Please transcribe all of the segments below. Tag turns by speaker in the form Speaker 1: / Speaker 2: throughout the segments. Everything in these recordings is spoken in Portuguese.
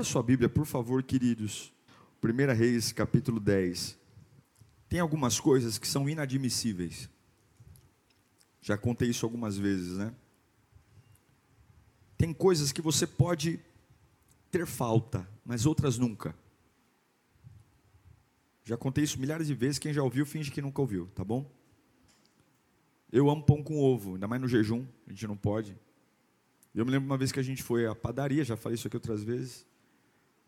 Speaker 1: Abra sua Bíblia, por favor, queridos. 1 Reis, capítulo 10. Tem algumas coisas que são inadmissíveis. Já contei isso algumas vezes, né? Tem coisas que você pode ter falta, mas outras nunca. Já contei isso milhares de vezes, quem já ouviu, finge que nunca ouviu, tá bom? Eu amo pão com ovo, ainda mais no jejum, a gente não pode. Eu me lembro uma vez que a gente foi à padaria, já falei isso aqui outras vezes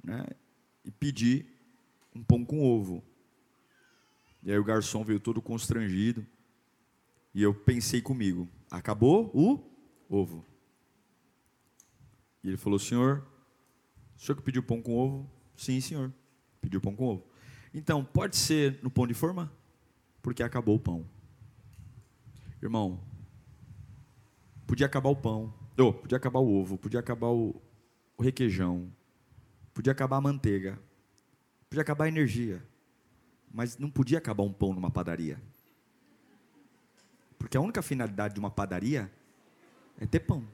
Speaker 1: né, e pedi um pão com ovo. E aí o garçom veio todo constrangido. E eu pensei comigo: acabou o ovo. E ele falou: Senhor, o senhor que pediu pão com ovo? Sim, senhor. Pediu pão com ovo. Então, pode ser no pão de forma? Porque acabou o pão. Irmão, podia acabar o pão, oh, podia acabar o ovo, podia acabar o, o requeijão, Podia acabar a manteiga, podia acabar a energia, mas não podia acabar um pão numa padaria. Porque a única finalidade de uma padaria é ter pão.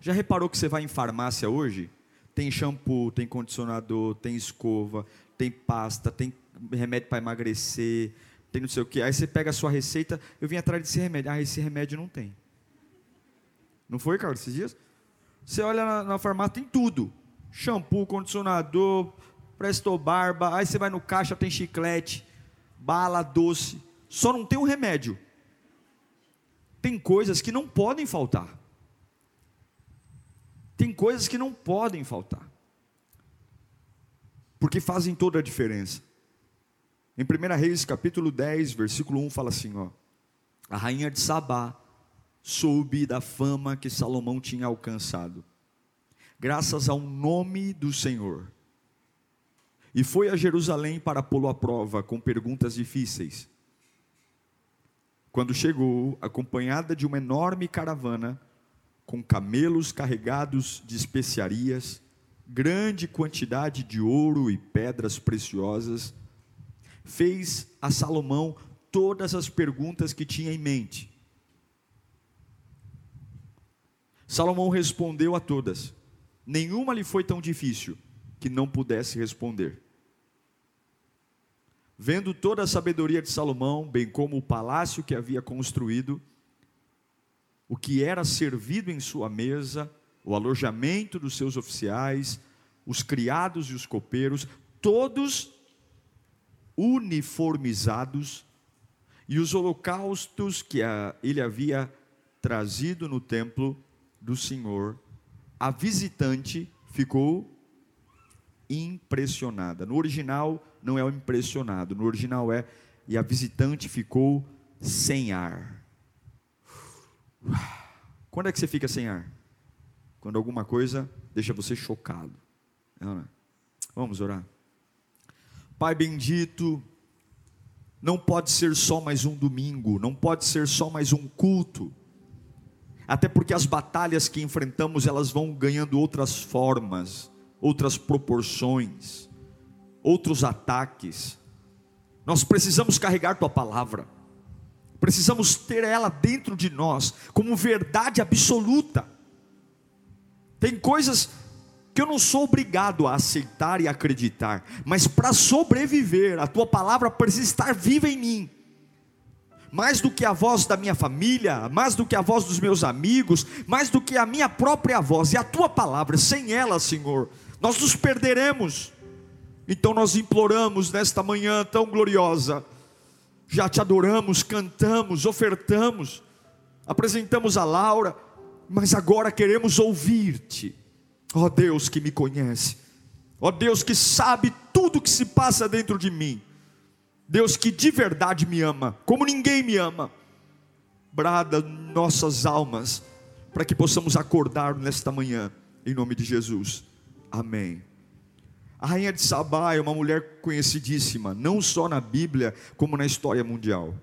Speaker 1: Já reparou que você vai em farmácia hoje? Tem shampoo, tem condicionador, tem escova, tem pasta, tem remédio para emagrecer, tem não sei o que. Aí você pega a sua receita, eu vim atrás desse remédio. Ah, esse remédio não tem. Não foi, Carlos, esses dias? Você olha na, na farmácia, tem tudo: shampoo, condicionador, presto barba. Aí você vai no caixa, tem chiclete, bala, doce. Só não tem um remédio. Tem coisas que não podem faltar. Tem coisas que não podem faltar. Porque fazem toda a diferença. Em 1 Reis, capítulo 10, versículo 1, fala assim: ó, a rainha de Sabá soube da fama que Salomão tinha alcançado, graças ao nome do Senhor. E foi a Jerusalém para pô-lo à prova com perguntas difíceis. Quando chegou, acompanhada de uma enorme caravana, com camelos carregados de especiarias, grande quantidade de ouro e pedras preciosas, fez a Salomão todas as perguntas que tinha em mente Salomão respondeu a todas. Nenhuma lhe foi tão difícil que não pudesse responder. Vendo toda a sabedoria de Salomão, bem como o palácio que havia construído, o que era servido em sua mesa, o alojamento dos seus oficiais, os criados e os copeiros, todos uniformizados, e os holocaustos que ele havia trazido no templo, do Senhor, a visitante ficou impressionada. No original não é o impressionado, no original é e a visitante ficou sem ar. Quando é que você fica sem ar? Quando alguma coisa deixa você chocado. É é? Vamos orar. Pai bendito, não pode ser só mais um domingo, não pode ser só mais um culto até porque as batalhas que enfrentamos, elas vão ganhando outras formas, outras proporções, outros ataques. Nós precisamos carregar tua palavra. Precisamos ter ela dentro de nós como verdade absoluta. Tem coisas que eu não sou obrigado a aceitar e acreditar, mas para sobreviver, a tua palavra precisa estar viva em mim mais do que a voz da minha família, mais do que a voz dos meus amigos, mais do que a minha própria voz e a tua palavra, sem ela, Senhor, nós nos perderemos. Então nós imploramos nesta manhã tão gloriosa, já te adoramos, cantamos, ofertamos, apresentamos a Laura, mas agora queremos ouvir-te, ó Deus que me conhece, ó Deus que sabe tudo que se passa dentro de mim Deus que de verdade me ama, como ninguém me ama, brada nossas almas, para que possamos acordar nesta manhã em nome de Jesus. Amém. A rainha de Sabá é uma mulher conhecidíssima, não só na Bíblia, como na história mundial.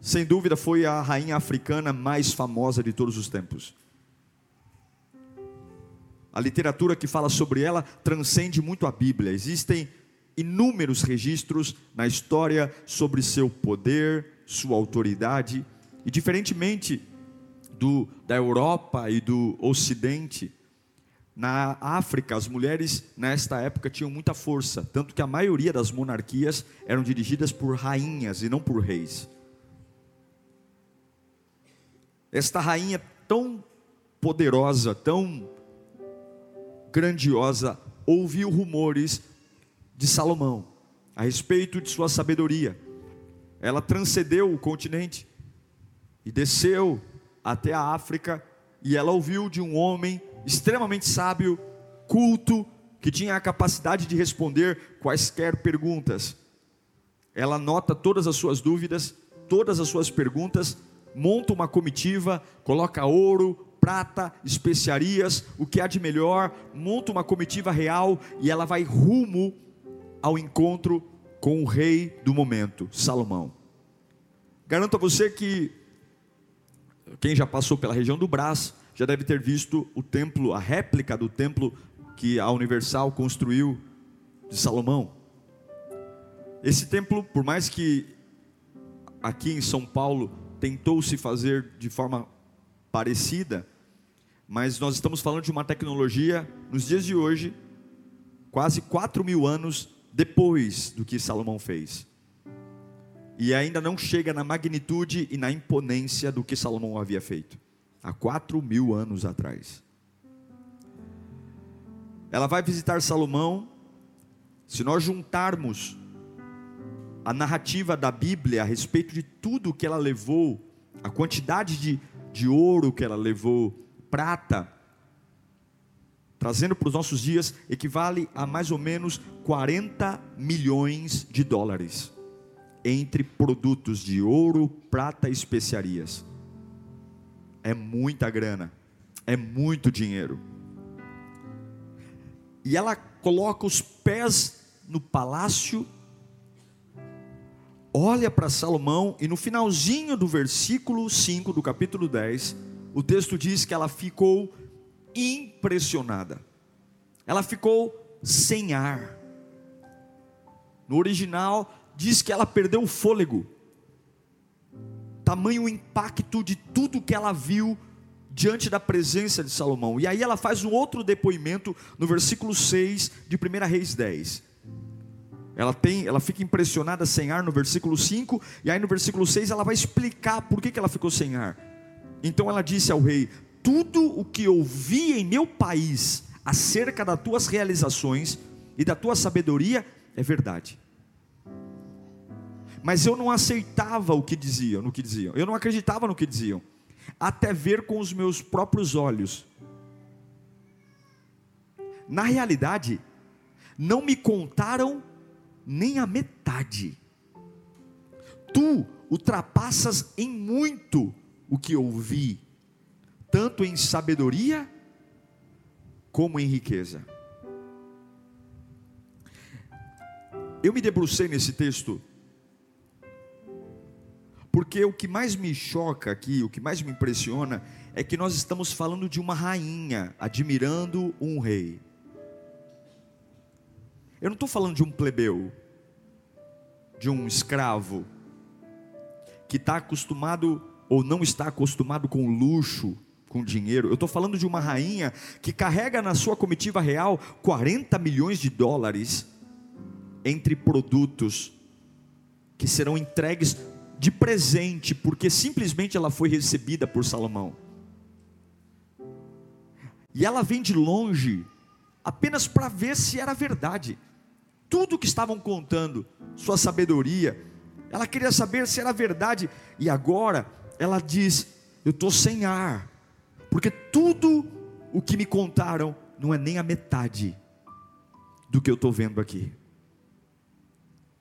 Speaker 1: Sem dúvida, foi a rainha africana mais famosa de todos os tempos. A literatura que fala sobre ela transcende muito a Bíblia. Existem inúmeros registros na história sobre seu poder, sua autoridade, e diferentemente do, da Europa e do Ocidente, na África, as mulheres nesta época tinham muita força, tanto que a maioria das monarquias eram dirigidas por rainhas e não por reis. Esta rainha tão poderosa, tão grandiosa, ouviu rumores de Salomão a respeito de sua sabedoria. Ela transcendeu o continente e desceu até a África e ela ouviu de um homem extremamente sábio, culto, que tinha a capacidade de responder quaisquer perguntas. Ela anota todas as suas dúvidas, todas as suas perguntas, monta uma comitiva, coloca ouro, prata, especiarias, o que há de melhor, monta uma comitiva real e ela vai rumo ao encontro com o rei do momento, Salomão. Garanto a você que quem já passou pela região do Brás já deve ter visto o templo, a réplica do templo que a Universal construiu de Salomão. Esse templo, por mais que aqui em São Paulo tentou se fazer de forma parecida, mas nós estamos falando de uma tecnologia, nos dias de hoje, quase 4 mil anos depois do que Salomão fez. E ainda não chega na magnitude e na imponência do que Salomão havia feito, há 4 mil anos atrás. Ela vai visitar Salomão, se nós juntarmos a narrativa da Bíblia a respeito de tudo que ela levou, a quantidade de, de ouro que ela levou, prata, trazendo para os nossos dias, equivale a mais ou menos 40 milhões de dólares, entre produtos de ouro, prata e especiarias. É muita grana, é muito dinheiro. E ela coloca os pés no palácio, olha para Salomão, e no finalzinho do versículo 5 do capítulo 10, o texto diz que ela ficou impressionada. Ela ficou sem ar. No original diz que ela perdeu o fôlego. Tamanho impacto de tudo que ela viu diante da presença de Salomão. E aí ela faz um outro depoimento no versículo 6 de 1 Reis 10. Ela tem, ela fica impressionada sem ar no versículo 5, e aí no versículo 6 ela vai explicar por que, que ela ficou sem ar. Então ela disse ao rei: Tudo o que ouvi em meu país acerca das tuas realizações e da tua sabedoria é verdade. Mas eu não aceitava o que diziam, no que diziam. Eu não acreditava no que diziam, até ver com os meus próprios olhos. Na realidade, não me contaram nem a metade. Tu ultrapassas em muito o que ouvi, tanto em sabedoria como em riqueza. Eu me debrucei nesse texto, porque o que mais me choca aqui, o que mais me impressiona, é que nós estamos falando de uma rainha admirando um rei. Eu não estou falando de um plebeu, de um escravo, que está acostumado ou não está acostumado com luxo, com dinheiro. Eu estou falando de uma rainha que carrega na sua comitiva real 40 milhões de dólares entre produtos que serão entregues de presente, porque simplesmente ela foi recebida por Salomão. E ela vem de longe, apenas para ver se era verdade. Tudo que estavam contando, sua sabedoria, ela queria saber se era verdade. E agora ela diz: Eu estou sem ar, porque tudo o que me contaram não é nem a metade do que eu estou vendo aqui.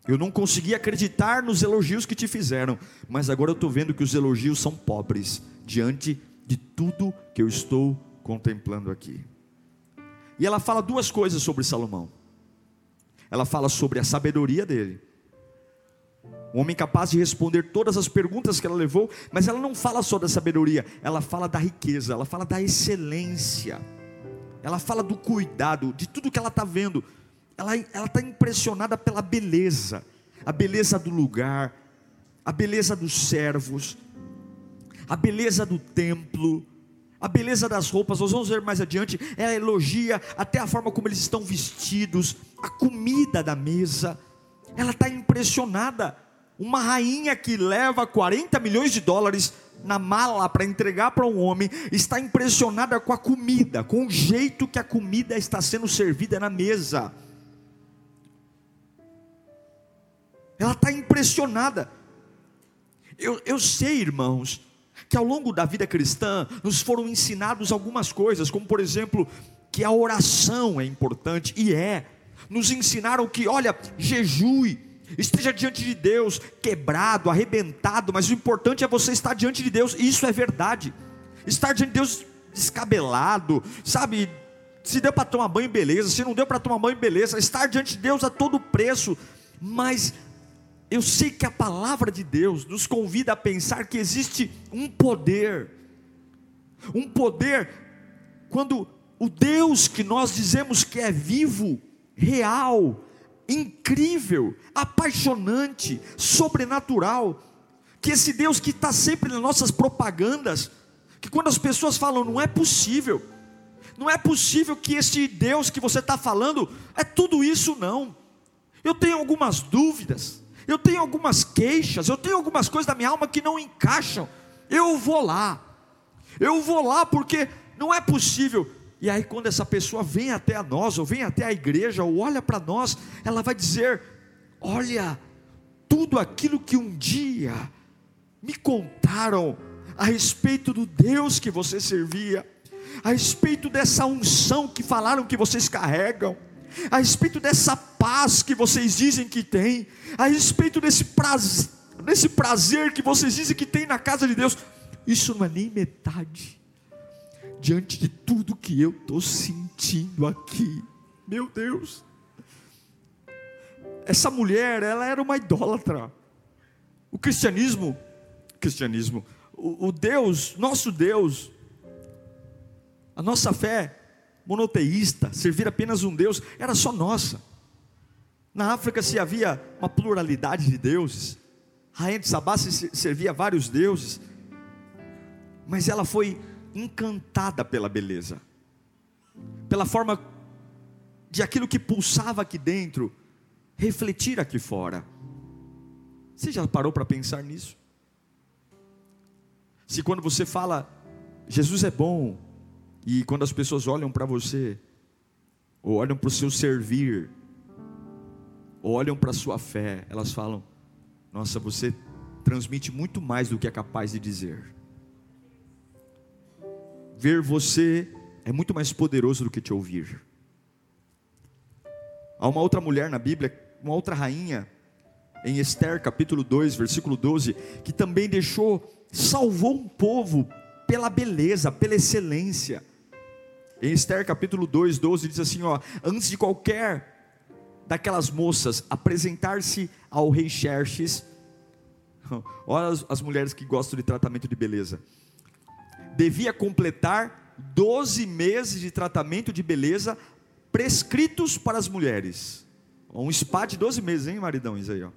Speaker 1: Eu não consegui acreditar nos elogios que te fizeram, mas agora eu estou vendo que os elogios são pobres diante de tudo que eu estou contemplando aqui. E ela fala duas coisas sobre Salomão. Ela fala sobre a sabedoria dele. Um homem capaz de responder todas as perguntas que ela levou, mas ela não fala só da sabedoria, ela fala da riqueza, ela fala da excelência, ela fala do cuidado, de tudo que ela está vendo. Ela está impressionada pela beleza, a beleza do lugar, a beleza dos servos, a beleza do templo, a beleza das roupas, nós vamos ver mais adiante, ela elogia até a forma como eles estão vestidos, a comida da mesa, ela está impressionada. Uma rainha que leva 40 milhões de dólares na mala para entregar para um homem, está impressionada com a comida, com o jeito que a comida está sendo servida na mesa. Ela está impressionada. Eu, eu sei, irmãos, que ao longo da vida cristã nos foram ensinados algumas coisas, como por exemplo, que a oração é importante, e é. Nos ensinaram que, olha, jejue, esteja diante de Deus, quebrado, arrebentado, mas o importante é você estar diante de Deus, e isso é verdade. Estar diante de Deus descabelado, sabe? Se deu para tomar banho, beleza, se não deu para tomar banho, beleza. Estar diante de Deus a todo preço, mas eu sei que a palavra de Deus nos convida a pensar que existe um poder, um poder, quando o Deus que nós dizemos que é vivo, real, incrível, apaixonante, sobrenatural, que esse Deus que está sempre nas nossas propagandas, que quando as pessoas falam, não é possível, não é possível que esse Deus que você está falando é tudo isso, não. Eu tenho algumas dúvidas, eu tenho algumas queixas, eu tenho algumas coisas da minha alma que não encaixam. Eu vou lá, eu vou lá porque não é possível. E aí, quando essa pessoa vem até a nós, ou vem até a igreja, ou olha para nós, ela vai dizer: Olha, tudo aquilo que um dia me contaram a respeito do Deus que você servia, a respeito dessa unção que falaram que vocês carregam a respeito dessa paz que vocês dizem que tem, a respeito desse prazer, desse prazer que vocês dizem que tem na casa de Deus, isso não é nem metade diante de tudo que eu estou sentindo aqui. Meu Deus, essa mulher, ela era uma idólatra. O cristianismo, cristianismo, o, o Deus, nosso Deus, a nossa fé monoteísta, servir apenas um Deus, era só nossa. Na África se havia uma pluralidade de deuses. Rainha de Sabá se servia vários deuses. Mas ela foi encantada pela beleza. Pela forma de aquilo que pulsava aqui dentro refletir aqui fora. Você já parou para pensar nisso? Se quando você fala Jesus é bom, e quando as pessoas olham para você, ou olham para o seu servir, ou olham para a sua fé, elas falam: Nossa, você transmite muito mais do que é capaz de dizer. Ver você é muito mais poderoso do que te ouvir. Há uma outra mulher na Bíblia, uma outra rainha, em Esther capítulo 2, versículo 12, que também deixou, salvou um povo pela beleza, pela excelência. Em Esther capítulo 2, 12 diz assim: ó, antes de qualquer daquelas moças apresentar-se ao rei Xerxes, olha as, as mulheres que gostam de tratamento de beleza, devia completar 12 meses de tratamento de beleza prescritos para as mulheres. Um spa de 12 meses, hein, maridão? Isso aí, ó.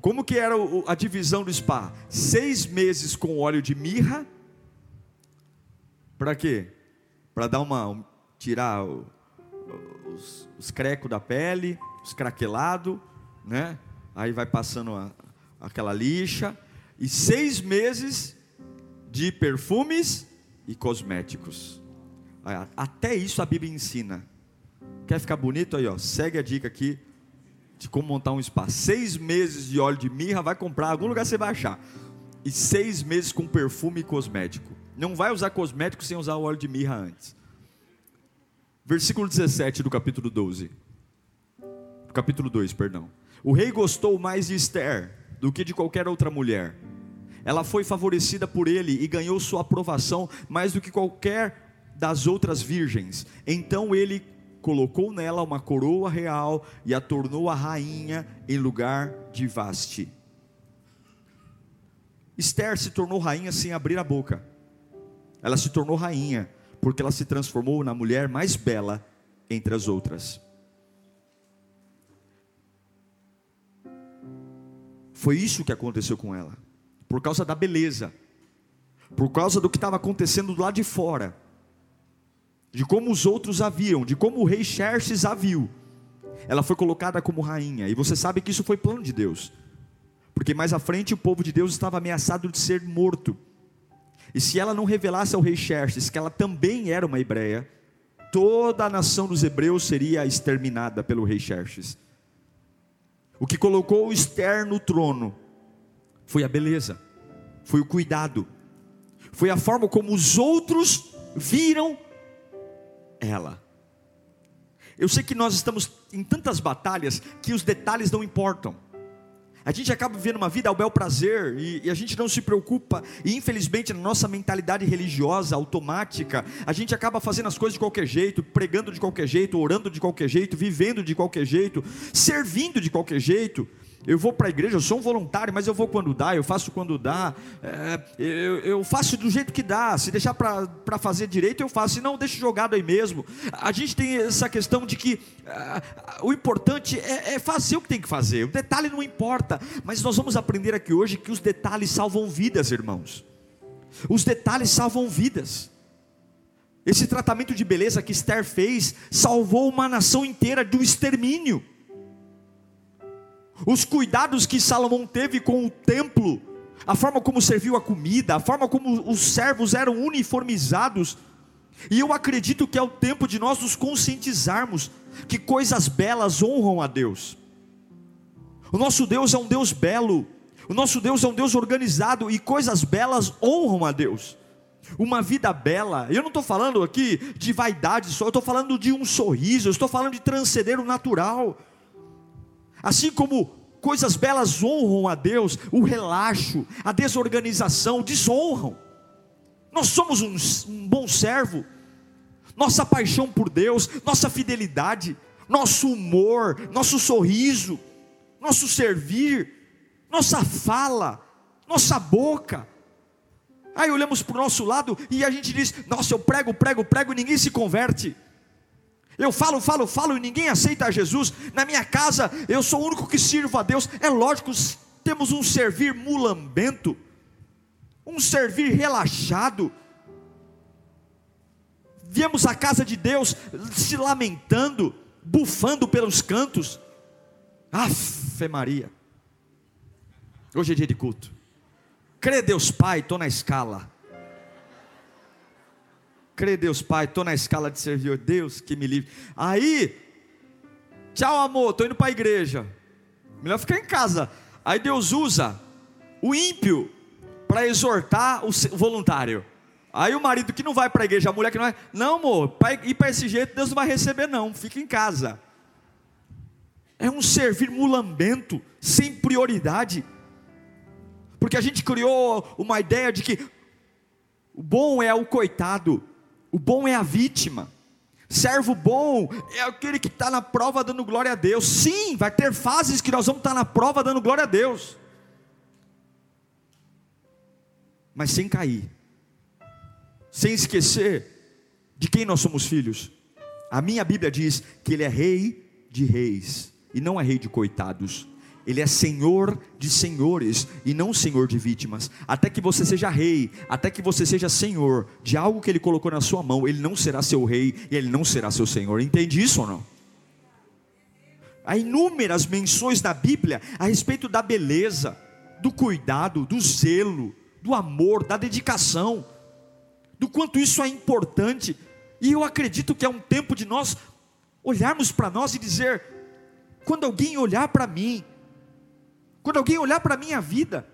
Speaker 1: Como que era a divisão do spa? Seis meses com óleo de mirra. Para quê? para dar uma tirar os, os crecos da pele, os craquelados, né? Aí vai passando a, aquela lixa e seis meses de perfumes e cosméticos. Até isso a Bíblia ensina. Quer ficar bonito aí, ó? Segue a dica aqui de como montar um spa. Seis meses de óleo de mirra, vai comprar, algum lugar você vai achar. E seis meses com perfume e cosmético. Não vai usar cosmético sem usar o óleo de mirra antes. Versículo 17 do capítulo 12. Capítulo 2, perdão. O rei gostou mais de Esther do que de qualquer outra mulher. Ela foi favorecida por ele e ganhou sua aprovação mais do que qualquer das outras virgens. Então ele colocou nela uma coroa real e a tornou a rainha em lugar de Vaste. Esther se tornou rainha sem abrir a boca. Ela se tornou rainha porque ela se transformou na mulher mais bela entre as outras. Foi isso que aconteceu com ela, por causa da beleza, por causa do que estava acontecendo do lado de fora, de como os outros a viam, de como o rei Xerxes a viu. Ela foi colocada como rainha, e você sabe que isso foi plano de Deus, porque mais à frente o povo de Deus estava ameaçado de ser morto. E se ela não revelasse ao rei Xerxes que ela também era uma hebreia, toda a nação dos hebreus seria exterminada pelo rei Xerxes. O que colocou Esther no trono foi a beleza, foi o cuidado, foi a forma como os outros viram ela. Eu sei que nós estamos em tantas batalhas que os detalhes não importam. A gente acaba vivendo uma vida ao bel prazer e, e, a gente não se preocupa. E infelizmente, na nossa mentalidade religiosa automática, a gente acaba fazendo as coisas de qualquer jeito, pregando de qualquer jeito, orando de qualquer jeito, vivendo de qualquer jeito, servindo de qualquer jeito. Eu vou para a igreja, eu sou um voluntário, mas eu vou quando dá, eu faço quando dá, é, eu, eu, faço do jeito que dá. Se deixar para fazer direito, eu faço, se não, deixo jogado aí mesmo. A gente tem essa questão de que uh, o importante é, é fazer o que tem que fazer, o detalhe não importa, mas nós vamos aprender aqui hoje que os detalhes salvam vidas, irmãos. Os detalhes salvam vidas. Esse tratamento de beleza que Esther fez salvou uma nação inteira do extermínio os cuidados que Salomão teve com o templo, a forma como serviu a comida, a forma como os servos eram uniformizados. E eu acredito que é o tempo de nós nos conscientizarmos que coisas belas honram a Deus. O nosso Deus é um Deus belo, o nosso Deus é um Deus organizado e coisas belas honram a Deus. Uma vida bela, eu não estou falando aqui de vaidade só, eu estou falando de um sorriso, eu estou falando de transcender o natural. Assim como coisas belas honram a Deus, o relaxo, a desorganização desonram. Nós somos um, um bom servo, nossa paixão por Deus, nossa fidelidade, nosso humor, nosso sorriso, nosso servir, nossa fala, nossa boca. Aí olhamos para o nosso lado e a gente diz: Nossa, eu prego, prego, prego e ninguém se converte. Eu falo, falo, falo e ninguém aceita Jesus. Na minha casa, eu sou o único que sirvo a Deus. É lógico, temos um servir mulambento, um servir relaxado. Viemos à casa de Deus se lamentando, bufando pelos cantos. Afe Maria. Hoje é dia de culto. Crê Deus Pai, estou na escala. Crê Deus Pai, estou na escala de servir, Deus que me livre. Aí, tchau amor, estou indo para a igreja. Melhor ficar em casa. Aí Deus usa o ímpio para exortar o voluntário. Aí o marido que não vai para a igreja, a mulher que não vai, não amor, para ir para esse jeito Deus não vai receber não, fica em casa. É um servir mulambento, sem prioridade. Porque a gente criou uma ideia de que o bom é o coitado, o bom é a vítima. Servo bom é aquele que está na prova dando glória a Deus. Sim, vai ter fases que nós vamos estar na prova dando glória a Deus. Mas sem cair, sem esquecer de quem nós somos filhos. A minha Bíblia diz que Ele é Rei de Reis e não é Rei de coitados. Ele é Senhor de senhores e não Senhor de vítimas. Até que você seja rei, até que você seja Senhor de algo que Ele colocou na sua mão, Ele não será seu rei e Ele não será seu Senhor. Entende isso ou não? Há inúmeras menções na Bíblia a respeito da beleza, do cuidado, do zelo, do amor, da dedicação, do quanto isso é importante. E eu acredito que é um tempo de nós olharmos para nós e dizer: quando alguém olhar para mim, quando alguém olhar para a minha vida,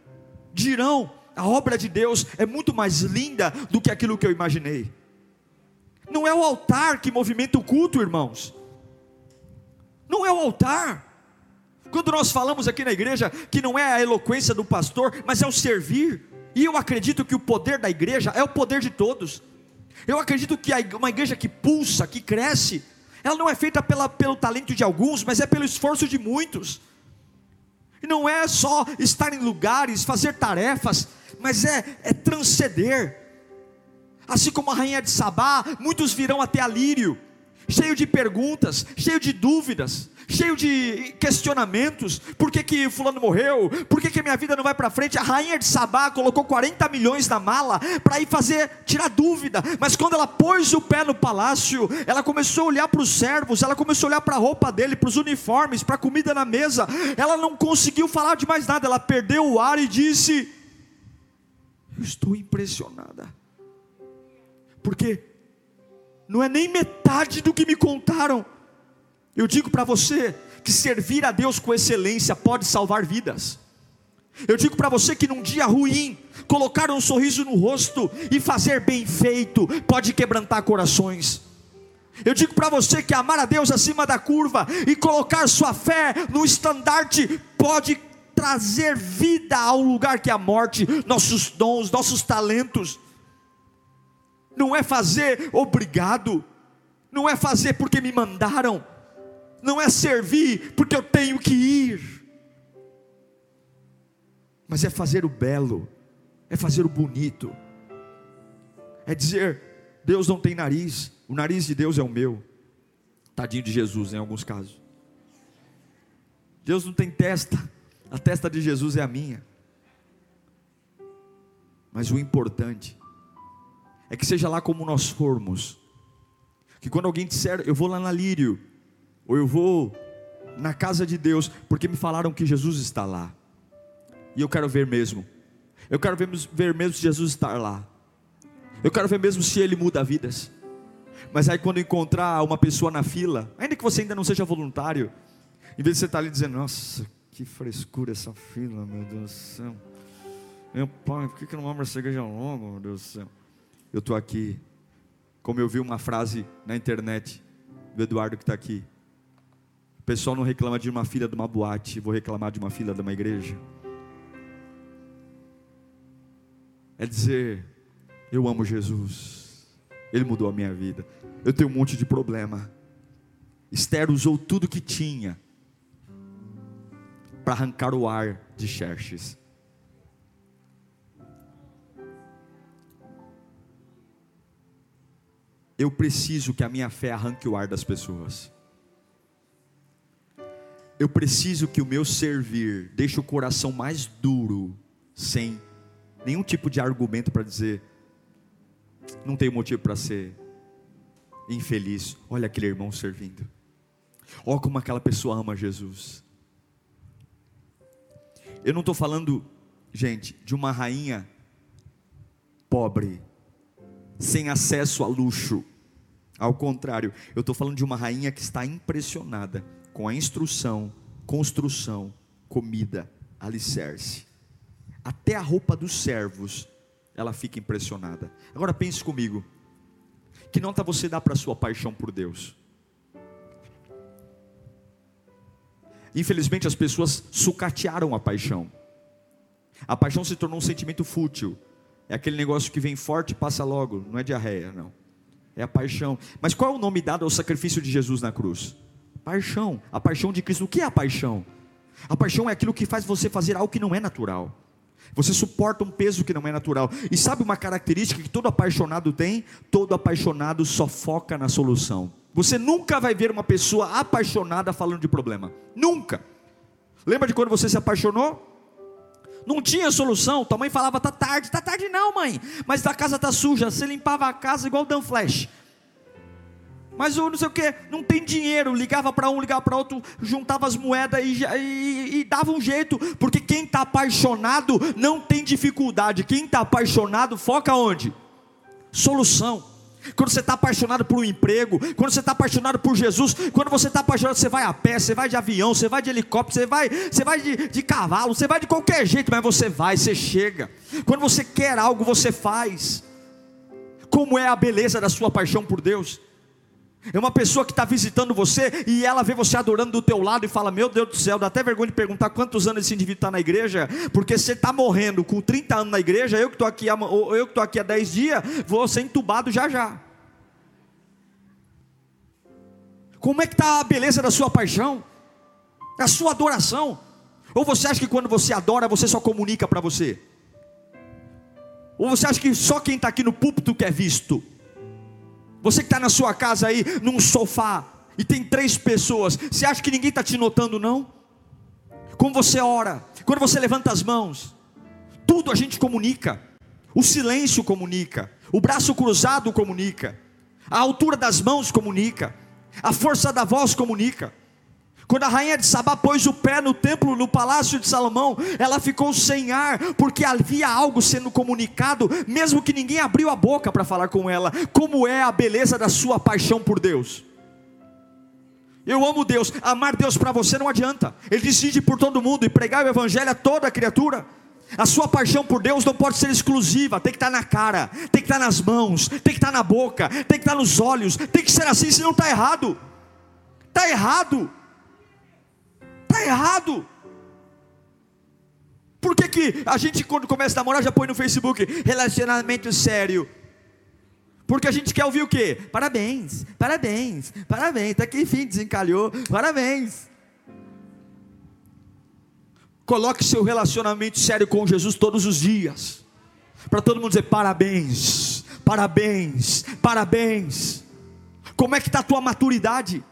Speaker 1: dirão: a obra de Deus é muito mais linda do que aquilo que eu imaginei. Não é o altar que movimenta o culto, irmãos. Não é o altar. Quando nós falamos aqui na igreja que não é a eloquência do pastor, mas é o servir. E eu acredito que o poder da igreja é o poder de todos. Eu acredito que uma igreja que pulsa, que cresce, ela não é feita pela, pelo talento de alguns, mas é pelo esforço de muitos. E não é só estar em lugares, fazer tarefas, mas é, é transcender. Assim como a rainha de Sabá, muitos virão até a Lírio, cheio de perguntas, cheio de dúvidas, cheio de questionamentos. Por que, que fulano morreu? Por que, que minha vida não vai para frente? A rainha de Sabá colocou 40 milhões na mala para ir fazer, tirar dúvida. Mas quando ela pôs o pé no palácio, ela começou a olhar para os servos, ela começou a olhar para a roupa dele, para os uniformes, para a comida na mesa. Ela não conseguiu falar de mais nada. Ela perdeu o ar e disse: Eu estou impressionada. Porque não é nem metade do que me contaram. Eu digo para você que servir a Deus com excelência pode salvar vidas. Eu digo para você que num dia ruim, colocar um sorriso no rosto e fazer bem feito pode quebrantar corações. Eu digo para você que amar a Deus acima da curva e colocar sua fé no estandarte pode trazer vida ao lugar que é a morte, nossos dons, nossos talentos não é fazer obrigado, não é fazer porque me mandaram, não é servir porque eu tenho que ir, mas é fazer o belo, é fazer o bonito, é dizer: Deus não tem nariz, o nariz de Deus é o meu, tadinho de Jesus em alguns casos. Deus não tem testa, a testa de Jesus é a minha. Mas o importante é que seja lá como nós formos, que quando alguém disser, eu vou lá na Lírio, ou eu vou na casa de Deus, porque me falaram que Jesus está lá, e eu quero ver mesmo, eu quero ver, ver mesmo se Jesus está lá, eu quero ver mesmo se Ele muda vidas, mas aí quando encontrar uma pessoa na fila, ainda que você ainda não seja voluntário, em vez de você estar ali dizendo, nossa, que frescura essa fila, meu Deus do céu, meu pai, por que, que não abre essa igreja logo, meu Deus do céu? eu estou aqui. Como eu vi uma frase na internet do Eduardo que está aqui. Pessoal não reclama de uma fila de uma boate, vou reclamar de uma fila de uma igreja. É dizer, eu amo Jesus, Ele mudou a minha vida. Eu tenho um monte de problema. Esther usou tudo que tinha para arrancar o ar de Xerxes. eu preciso que a minha fé arranque o ar das pessoas. Eu preciso que o meu servir deixe o coração mais duro, sem nenhum tipo de argumento para dizer, não tenho motivo para ser infeliz. Olha aquele irmão servindo. Olha como aquela pessoa ama Jesus. Eu não estou falando, gente, de uma rainha pobre, sem acesso a luxo. Ao contrário, eu estou falando de uma rainha que está impressionada com a instrução, construção, comida, alicerce. Até a roupa dos servos, ela fica impressionada. Agora pense comigo: que nota você dá para a sua paixão por Deus? Infelizmente, as pessoas sucatearam a paixão. A paixão se tornou um sentimento fútil. É aquele negócio que vem forte e passa logo, não é diarreia, não. É a paixão. Mas qual é o nome dado ao sacrifício de Jesus na cruz? Paixão. A paixão de Cristo. O que é a paixão? A paixão é aquilo que faz você fazer algo que não é natural. Você suporta um peso que não é natural. E sabe uma característica que todo apaixonado tem? Todo apaixonado só foca na solução. Você nunca vai ver uma pessoa apaixonada falando de problema. Nunca. Lembra de quando você se apaixonou? não tinha solução. Tua mãe falava, tá tarde, tá tarde não, mãe. Mas a casa tá suja. Você limpava a casa igual Dan Flash. Mas o não sei o que, não tem dinheiro. Ligava para um, ligava para outro, juntava as moedas e, e, e, dava um jeito. Porque quem está apaixonado não tem dificuldade. Quem está apaixonado foca onde? Solução quando você está apaixonado por um emprego, quando você está apaixonado por Jesus, quando você está apaixonado, você vai a pé, você vai de avião, você vai de helicóptero, você vai, você vai de, de cavalo, você vai de qualquer jeito, mas você vai, você chega. Quando você quer algo, você faz. Como é a beleza da sua paixão por Deus? É uma pessoa que está visitando você e ela vê você adorando do teu lado e fala: Meu Deus do céu, dá até vergonha de perguntar quantos anos esse indivíduo está na igreja, porque você está morrendo com 30 anos na igreja, eu que estou aqui, eu estou aqui há 10 dias, vou ser entubado já já. Como é que está a beleza da sua paixão? A sua adoração? Ou você acha que quando você adora, você só comunica para você? Ou você acha que só quem está aqui no púlpito quer visto? Você que está na sua casa aí, num sofá, e tem três pessoas, você acha que ninguém está te notando, não? Como você ora, quando você levanta as mãos, tudo a gente comunica. O silêncio comunica, o braço cruzado comunica, a altura das mãos comunica, a força da voz comunica. Quando a rainha de Sabá pôs o pé no templo, no palácio de Salomão, ela ficou sem ar, porque havia algo sendo comunicado, mesmo que ninguém abriu a boca para falar com ela. Como é a beleza da sua paixão por Deus? Eu amo Deus, amar Deus para você não adianta. Ele decide por todo mundo e pregar o evangelho a toda criatura. A sua paixão por Deus não pode ser exclusiva, tem que estar na cara, tem que estar nas mãos, tem que estar na boca, tem que estar nos olhos, tem que ser assim, senão está errado. Está errado. Está errado. Por que, que a gente, quando começa a namorar, já põe no Facebook relacionamento sério? Porque a gente quer ouvir o quê? Parabéns, parabéns, parabéns. Até que enfim desencalhou. Parabéns. Coloque seu relacionamento sério com Jesus todos os dias. Para todo mundo dizer parabéns, parabéns, parabéns. Como é que está a tua maturidade?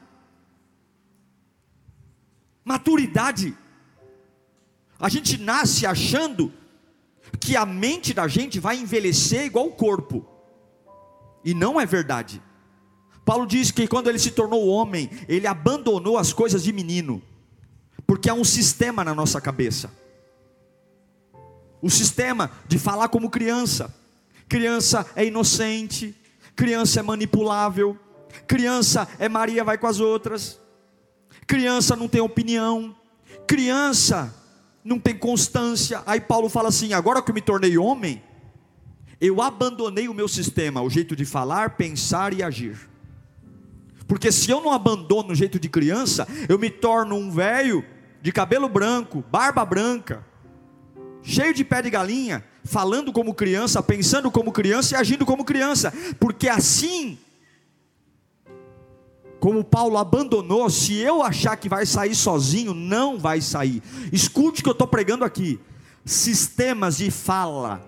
Speaker 1: Maturidade. A gente nasce achando que a mente da gente vai envelhecer igual o corpo. E não é verdade. Paulo diz que quando ele se tornou homem, ele abandonou as coisas de menino, porque há um sistema na nossa cabeça. O sistema de falar como criança. Criança é inocente, criança é manipulável, criança é Maria vai com as outras. Criança não tem opinião, criança não tem constância. Aí Paulo fala assim: agora que eu me tornei homem, eu abandonei o meu sistema, o jeito de falar, pensar e agir. Porque se eu não abandono o jeito de criança, eu me torno um velho de cabelo branco, barba branca, cheio de pé de galinha, falando como criança, pensando como criança e agindo como criança, porque assim como Paulo abandonou, se eu achar que vai sair sozinho, não vai sair. Escute o que eu estou pregando aqui. Sistemas de fala,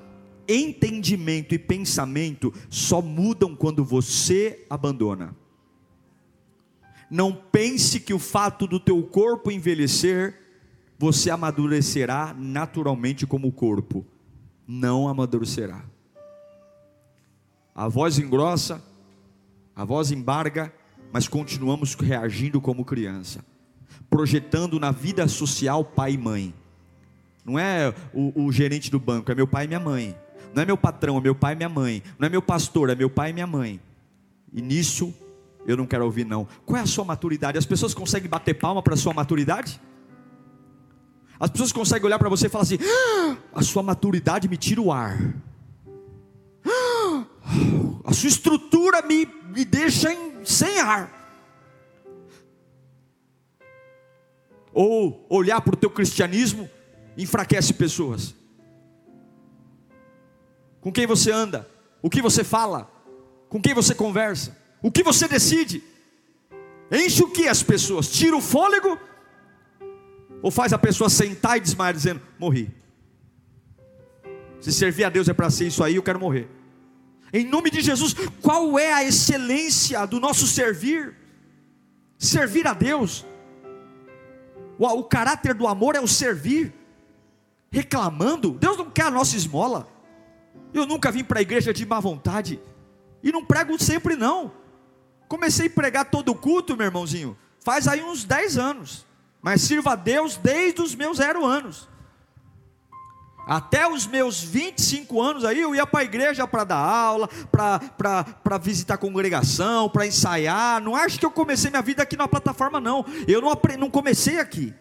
Speaker 1: entendimento e pensamento só mudam quando você abandona. Não pense que o fato do teu corpo envelhecer, você amadurecerá naturalmente como o corpo. Não amadurecerá. A voz engrossa, a voz embarga, mas continuamos reagindo como criança, projetando na vida social pai e mãe. Não é o, o, gerente do banco, é meu pai e minha mãe. Não é meu patrão, é meu pai e minha mãe. Não é meu pastor, é meu pai e minha mãe. E nisso eu não quero ouvir não. Qual é a sua maturidade? As pessoas conseguem bater palma para a sua maturidade? As pessoas conseguem olhar para você e falar assim: ah, a sua maturidade me tira o ar. Ah, a sua estrutura me, me deixa em sem ar. Ou olhar para o teu cristianismo enfraquece pessoas. Com quem você anda, o que você fala, com quem você conversa, o que você decide, enche o que as pessoas? Tira o fôlego ou faz a pessoa sentar e desmaiar dizendo: morri. Se servir a Deus é para ser isso aí, eu quero morrer. Em nome de Jesus, qual é a excelência do nosso servir? Servir a Deus. O, caráter do amor é o servir, reclamando. Deus não quer a nossa esmola. Eu nunca vim para a igreja de má vontade. E não prego sempre, não. Comecei a pregar todo o culto, meu irmãozinho, faz aí uns 10 anos. Mas sirvo a Deus desde os meus zero anos. Até os meus 25 anos aí, eu ia para a igreja para dar aula, para visitar a congregação, para ensaiar. Não acho que eu comecei minha vida aqui na plataforma, não. Eu não, não comecei aqui.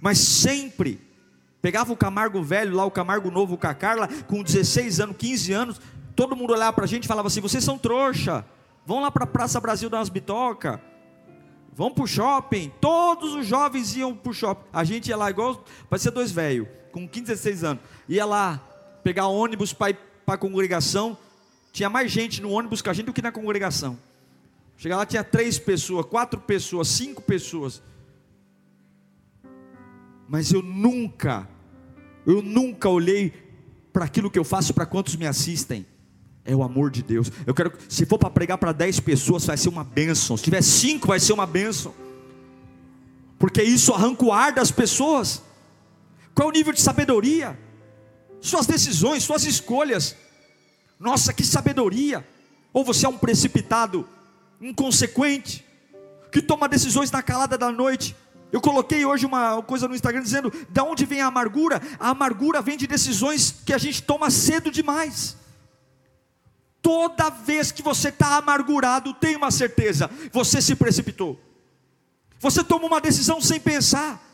Speaker 1: Mas sempre pegava o Camargo velho, lá o Camargo novo com a Carla, com 16 anos, 15 anos. Todo mundo olhava para a gente e falava assim: vocês são trouxa. vão lá para a Praça Brasil dar umas bitoca, vão para o shopping. Todos os jovens iam para o shopping. A gente ia lá igual, parecia dois velhos, com 15, 16 anos. Ia lá pegar ônibus para ir para a congregação. Tinha mais gente no ônibus com a gente do que na congregação. Chegar lá tinha três pessoas, quatro pessoas, cinco pessoas. Mas eu nunca, eu nunca olhei para aquilo que eu faço, para quantos me assistem. É o amor de Deus. Eu quero, se for para pregar para dez pessoas, vai ser uma bênção. Se tiver cinco, vai ser uma bênção. Porque isso arranca o ar das pessoas. Qual é o nível de sabedoria? Suas decisões, suas escolhas. Nossa, que sabedoria! Ou você é um precipitado, inconsequente, que toma decisões na calada da noite. Eu coloquei hoje uma coisa no Instagram dizendo: da onde vem a amargura? A amargura vem de decisões que a gente toma cedo demais. Toda vez que você está amargurado, tem uma certeza: você se precipitou. Você toma uma decisão sem pensar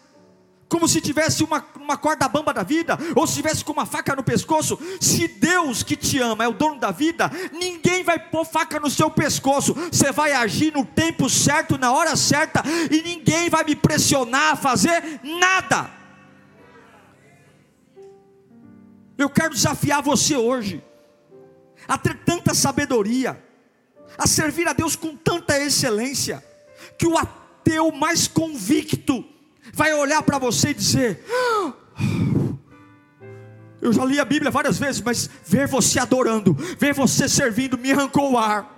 Speaker 1: como se tivesse uma, uma corda bamba da vida, ou se tivesse com uma faca no pescoço. Se Deus que te ama é o dono da vida, ninguém vai pôr faca no seu pescoço. Você vai agir no tempo certo, na hora certa, e ninguém vai me pressionar a fazer nada. Eu quero desafiar você hoje a ter tanta sabedoria, a servir a Deus com tanta excelência, que o ateu mais convicto vai olhar para você e dizer: Eu já li a Bíblia várias vezes, mas ver você adorando, ver você servindo, me arrancou o ar.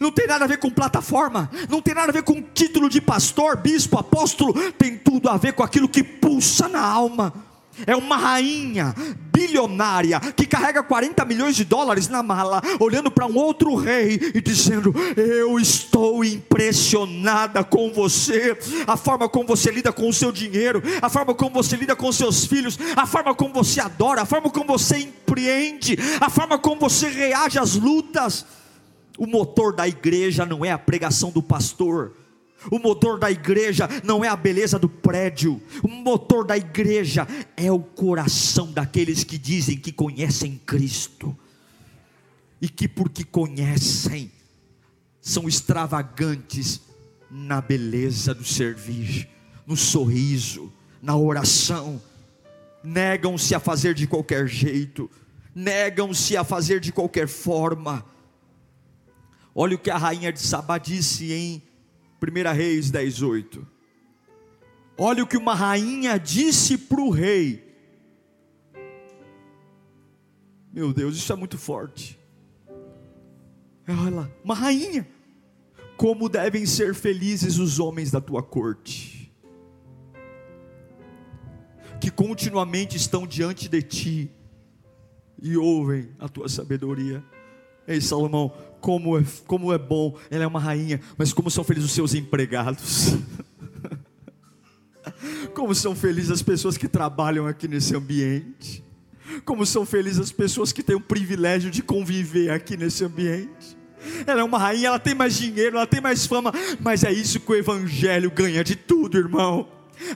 Speaker 1: Não tem nada a ver com plataforma, não tem nada a ver com título de pastor, bispo, apóstolo, tem tudo a ver com aquilo que pulsa na alma é uma rainha bilionária que carrega 40 milhões de dólares na mala, olhando para um outro rei e dizendo: Eu estou impressionada com você, a forma como você lida com o seu dinheiro, a forma como você lida com seus filhos, a forma como você adora, a forma como você empreende, a forma como você reage às lutas. O motor da igreja não é a pregação do pastor o motor da igreja não é a beleza do prédio, o motor da igreja é o coração daqueles que dizem que conhecem Cristo. E que, porque conhecem, são extravagantes na beleza do servir, no sorriso, na oração, negam-se a fazer de qualquer jeito, negam-se a fazer de qualquer forma. Olha o que a rainha de Sabá disse em 1 Reis 10, 8. Olha o que uma rainha disse para o rei. Meu Deus, isso é muito forte. Olha, uma rainha. Como devem ser felizes os homens da tua corte, que continuamente estão diante de ti e ouvem a tua sabedoria. Ei, Salomão, como é, como é bom, ela é uma rainha, mas como são felizes os seus empregados. como são felizes as pessoas que trabalham aqui nesse ambiente. Como são felizes as pessoas que têm o privilégio de conviver aqui nesse ambiente. Ela é uma rainha, ela tem mais dinheiro, ela tem mais fama, mas é isso que o Evangelho ganha de tudo, irmão.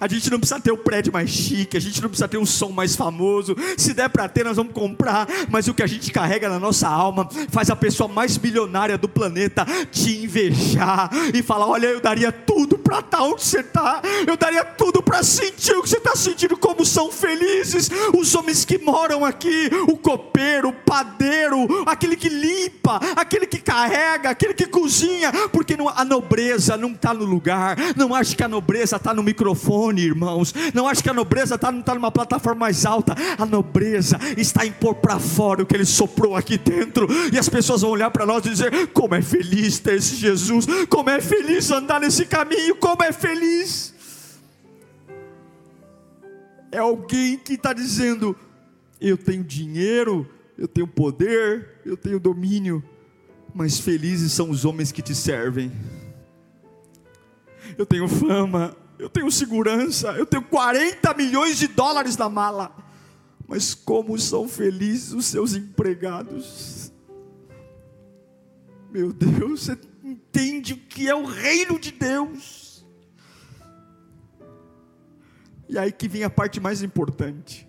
Speaker 1: A gente não precisa ter o prédio mais chique, a gente não precisa ter um som mais famoso. Se der para ter, nós vamos comprar. Mas o que a gente carrega na nossa alma faz a pessoa mais bilionária do planeta te invejar e falar: Olha, eu daria tudo para estar onde você está, eu daria tudo para sentir o que você está sentindo. Como são felizes os homens que moram aqui: o copeiro, o padeiro, aquele que limpa, aquele que carrega, aquele que cozinha, porque a nobreza não está no lugar. Não acho que a nobreza está no microfone microfone, irmãos. Não acho que a nobreza está tá numa plataforma mais alta. A nobreza está em pôr para fora o que ele soprou aqui dentro. E as pessoas vão olhar para nós e dizer: como é feliz ter esse Jesus, como é feliz andar nesse caminho, como é feliz. É alguém que está dizendo: eu tenho dinheiro, eu tenho poder, eu tenho domínio, mas felizes são os homens que te servem. Eu tenho fama, eu tenho segurança, eu tenho 40 milhões de dólares na mala. Mas como são felizes os seus empregados? Meu Deus, você entende o que é o reino de Deus? E aí que vem a parte mais importante.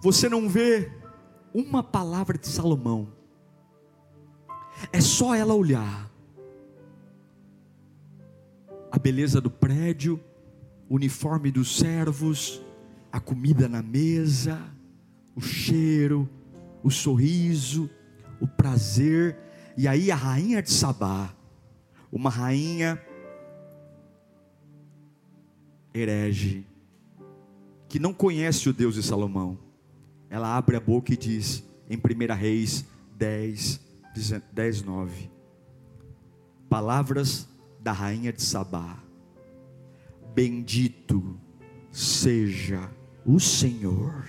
Speaker 1: Você não vê uma palavra de Salomão. É só ela olhar a beleza do prédio, uniforme dos servos, a comida na mesa, o cheiro, o sorriso, o prazer. E aí a rainha de Sabá, uma rainha herege, que não conhece o Deus de Salomão, ela abre a boca e diz, em 1 Reis 10, 10, 9, palavras da rainha de Sabá, bendito seja o Senhor,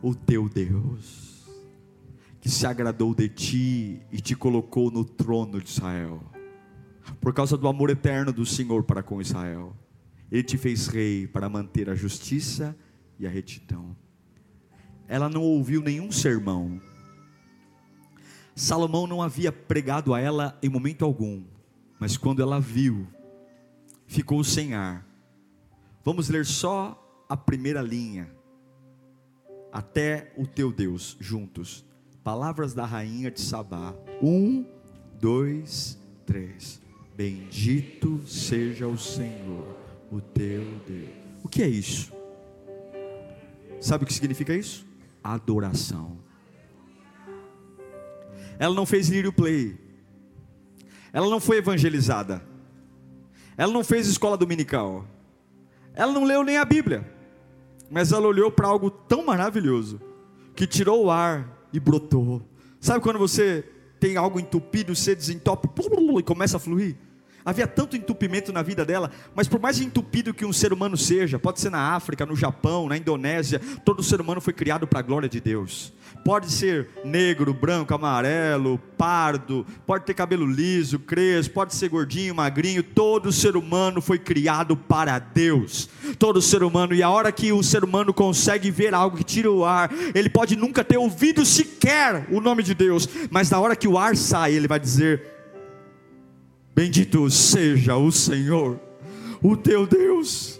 Speaker 1: o teu Deus, que se agradou de ti e te colocou no trono de Israel, por causa do amor eterno do Senhor para com Israel. Ele te fez rei para manter a justiça e a retidão. Ela não ouviu nenhum sermão. Salomão não havia pregado a ela em momento algum, mas quando ela viu, ficou sem ar. Vamos ler só a primeira linha. Até o teu Deus, juntos. Palavras da rainha de Sabá. Um, dois, três. Bendito seja o Senhor o teu Deus. O que é isso? Sabe o que significa isso? Adoração. Ela não fez lírio play. Ela não foi evangelizada. Ela não fez escola dominical. Ela não leu nem a Bíblia. Mas ela olhou para algo tão maravilhoso que tirou o ar e brotou. Sabe quando você tem algo entupido, você desentope e começa a fluir? Havia tanto entupimento na vida dela, mas por mais entupido que um ser humano seja, pode ser na África, no Japão, na Indonésia, todo ser humano foi criado para a glória de Deus. Pode ser negro, branco, amarelo, pardo, pode ter cabelo liso, crespo, pode ser gordinho, magrinho, todo ser humano foi criado para Deus. Todo ser humano, e a hora que o ser humano consegue ver algo que tira o ar, ele pode nunca ter ouvido sequer o nome de Deus, mas na hora que o ar sai, ele vai dizer: Bendito seja o Senhor, o teu Deus.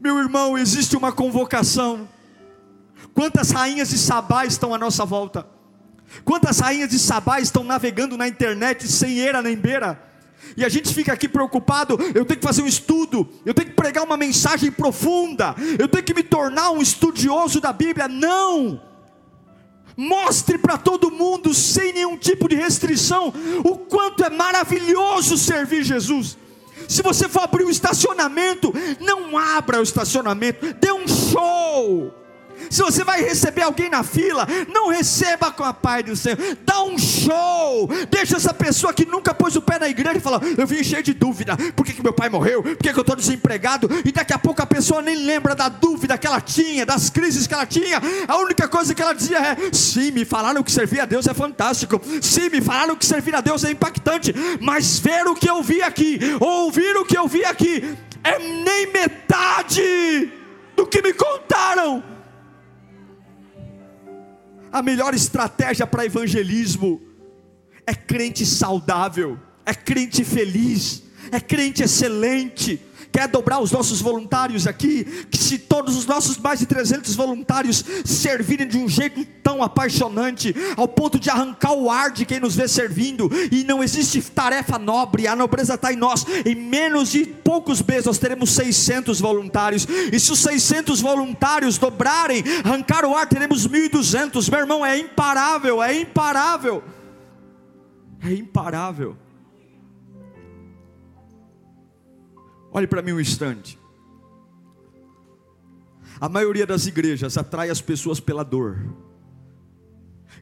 Speaker 1: Meu irmão, existe uma convocação. Quantas rainhas de Sabá estão à nossa volta? Quantas rainhas de Sabá estão navegando na internet sem eira nem beira? E a gente fica aqui preocupado, eu tenho que fazer um estudo, eu tenho que pregar uma mensagem profunda, eu tenho que me tornar um estudioso da Bíblia. Não! Mostre para todo mundo, sem nenhum tipo de restrição, o quanto é maravilhoso servir Jesus. Se você for abrir um estacionamento, não abra o estacionamento, dê um show se você vai receber alguém na fila, não receba com a paz do Senhor. Dá um show. Deixa essa pessoa que nunca pôs o pé na igreja e fala: Eu vim cheio de dúvida. Por que, que meu pai morreu? Por que, que eu estou desempregado? E daqui a pouco a pessoa nem lembra da dúvida que ela tinha, das crises que ela tinha. A única coisa que ela dizia é: Sim, me falaram que servir a Deus é fantástico. Sim, me falaram que servir a Deus é impactante. Mas ver o que eu vi aqui, ouvir o que eu vi aqui, é nem metade do que me contaram a melhor estratégia para evangelismo é crente saudável, é crente feliz, é crente excelente. Quer dobrar os nossos voluntários aqui? Que se todos os nossos mais de 300 voluntários servirem de um jeito tão apaixonante, ao ponto de arrancar o ar de quem nos vê servindo, e não existe tarefa nobre, a nobreza está em nós. Em menos de poucos meses nós teremos 600 voluntários, e se os 600 voluntários dobrarem, arrancar o ar, teremos 1.200. Meu irmão, é imparável, é imparável, é imparável. Olhe para mim um instante. A maioria das igrejas atrai as pessoas pela dor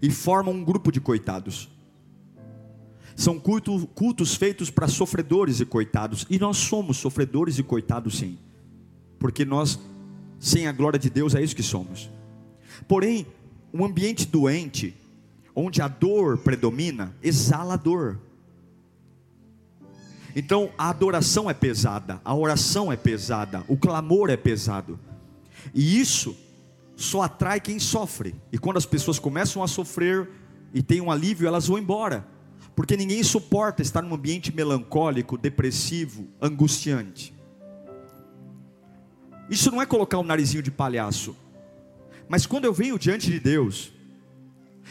Speaker 1: e formam um grupo de coitados. São culto, cultos feitos para sofredores e coitados, e nós somos sofredores e coitados sim, porque nós, sem a glória de Deus, é isso que somos. Porém, um ambiente doente, onde a dor predomina, exala a dor. Então a adoração é pesada, a oração é pesada, o clamor é pesado. E isso só atrai quem sofre. E quando as pessoas começam a sofrer e têm um alívio, elas vão embora. Porque ninguém suporta estar num ambiente melancólico, depressivo, angustiante. Isso não é colocar um narizinho de palhaço. Mas quando eu venho diante de Deus,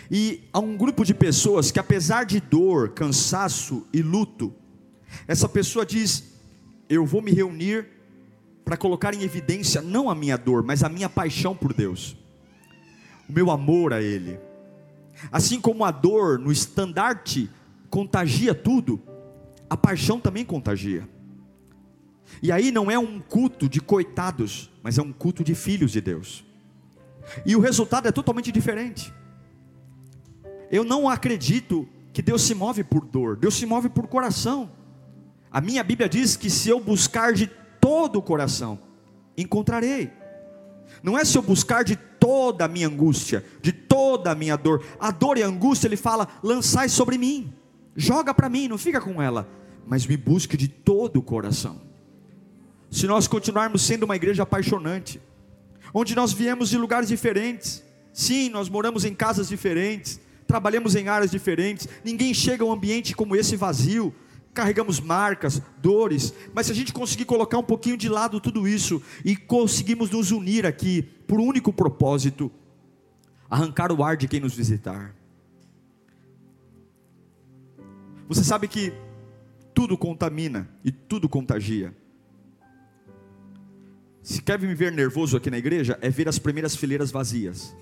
Speaker 1: e há um grupo de pessoas que, apesar de dor, cansaço e luto, Essa pessoa diz: Eu vou me reunir para colocar em evidência não a minha dor, mas a minha paixão por Deus, o meu amor a Ele. Assim como a dor no estandarte contagia tudo, a paixão também contagia. E aí não é um culto de coitados, mas é um culto de filhos de Deus. E o resultado é totalmente diferente. Eu não acredito que Deus se move por dor, Deus se move por coração. A minha Bíblia diz que se eu buscar de todo o coração, encontrarei. Não é se eu buscar de toda a minha angústia, de toda a minha dor. A dor e a angústia, ele fala: lançai sobre mim, joga para mim, não fica com ela, mas me busque de todo o coração. Se nós continuarmos sendo uma igreja apaixonante, onde nós viemos de lugares diferentes, sim, nós moramos em casas diferentes, trabalhamos em áreas diferentes, ninguém chega a um ambiente como esse vazio, carregamos marcas, dores, mas se a gente conseguir colocar um pouquinho de lado tudo isso e conseguimos nos unir aqui por um único propósito, arrancar o ar de quem nos visitar. Você sabe que tudo contamina e tudo contagia. Se quer me ver nervoso aqui na igreja, é ver as primeiras fileiras vazias.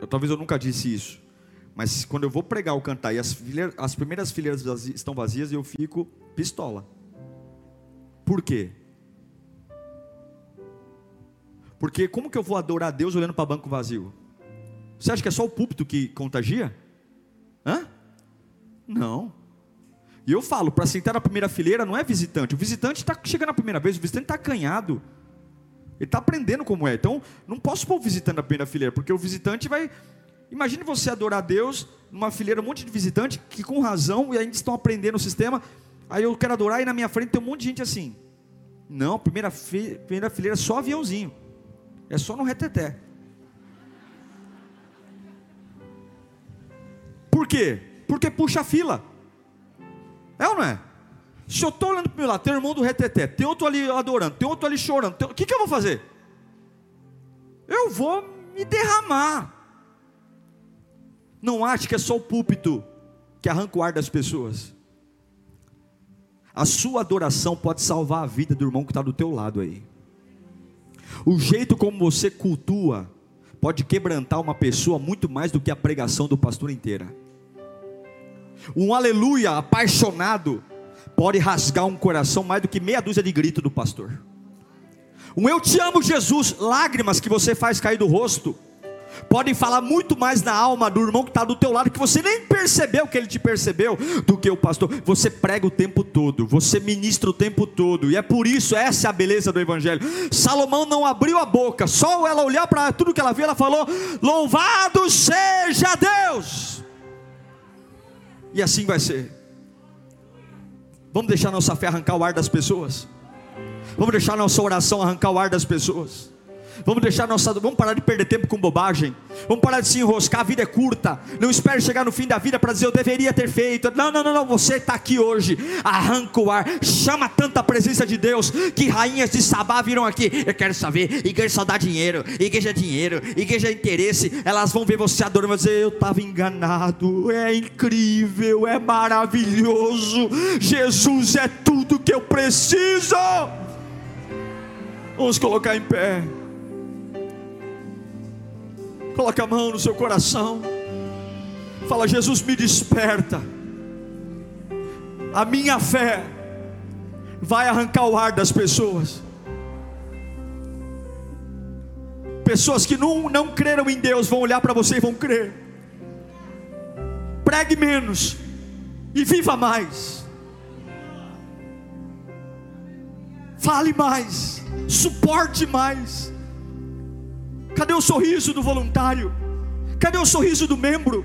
Speaker 1: Eu, talvez eu nunca disse isso. Mas quando eu vou pregar ou cantar e as, fileiras, as primeiras fileiras vazias, estão vazias, eu fico pistola. Por quê? Porque como que eu vou adorar a Deus olhando para banco vazio? Você acha que é só o púlpito que contagia? Hã? Não. E eu falo, para sentar na primeira fileira não é visitante. O visitante está chegando a primeira vez, o visitante está acanhado. Ele está aprendendo como é. Então, não posso pôr o visitante na primeira fileira, porque o visitante vai Imagine você adorar a Deus numa fileira, um monte de visitante que com razão e ainda estão aprendendo o sistema. Aí eu quero adorar e na minha frente tem um monte de gente assim. Não, primeira, primeira fileira é só aviãozinho. É só no reteté. Por quê? Porque puxa a fila. É ou não é? Se eu estou olhando para o meu lado, tem um irmão do reteté, tem outro ali adorando, tem outro ali chorando, o que, que eu vou fazer? Eu vou me derramar. Não ache que é só o púlpito que arranca o ar das pessoas. A sua adoração pode salvar a vida do irmão que está do teu lado aí. O jeito como você cultua pode quebrantar uma pessoa muito mais do que a pregação do pastor inteira. Um aleluia apaixonado pode rasgar um coração mais do que meia dúzia de grito do pastor. Um eu te amo, Jesus, lágrimas que você faz cair do rosto podem falar muito mais na alma do irmão que está do teu lado, que você nem percebeu que ele te percebeu, do que o pastor. Você prega o tempo todo, você ministra o tempo todo, e é por isso, essa é a beleza do Evangelho. Salomão não abriu a boca, só ela olhar para tudo que ela viu, ela falou: Louvado seja Deus! E assim vai ser. Vamos deixar nossa fé arrancar o ar das pessoas. Vamos deixar nossa oração arrancar o ar das pessoas. Vamos deixar nossa. Vamos parar de perder tempo com bobagem. Vamos parar de se enroscar. A vida é curta. Não espere chegar no fim da vida para dizer eu deveria ter feito. Não, não, não, não. Você está aqui hoje. Arranca o ar. Chama tanta presença de Deus que rainhas de Sabá viram aqui. Eu quero saber. Igreja só dá dinheiro. Igreja é dinheiro. Igreja é interesse. Elas vão ver você adorando. Vão dizer eu estava enganado. É incrível. É maravilhoso. Jesus é tudo que eu preciso. Vamos colocar em pé. Coloca a mão no seu coração. Fala, Jesus, me desperta. A minha fé vai arrancar o ar das pessoas. Pessoas que não, não creram em Deus vão olhar para você e vão crer. Pregue menos e viva mais. Fale mais, suporte mais. Cadê o sorriso do voluntário? Cadê o sorriso do membro?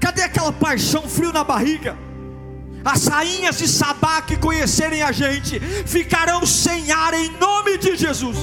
Speaker 1: Cadê aquela paixão frio na barriga? As rainhas de Sabá que conhecerem a gente ficarão sem ar em nome de Jesus.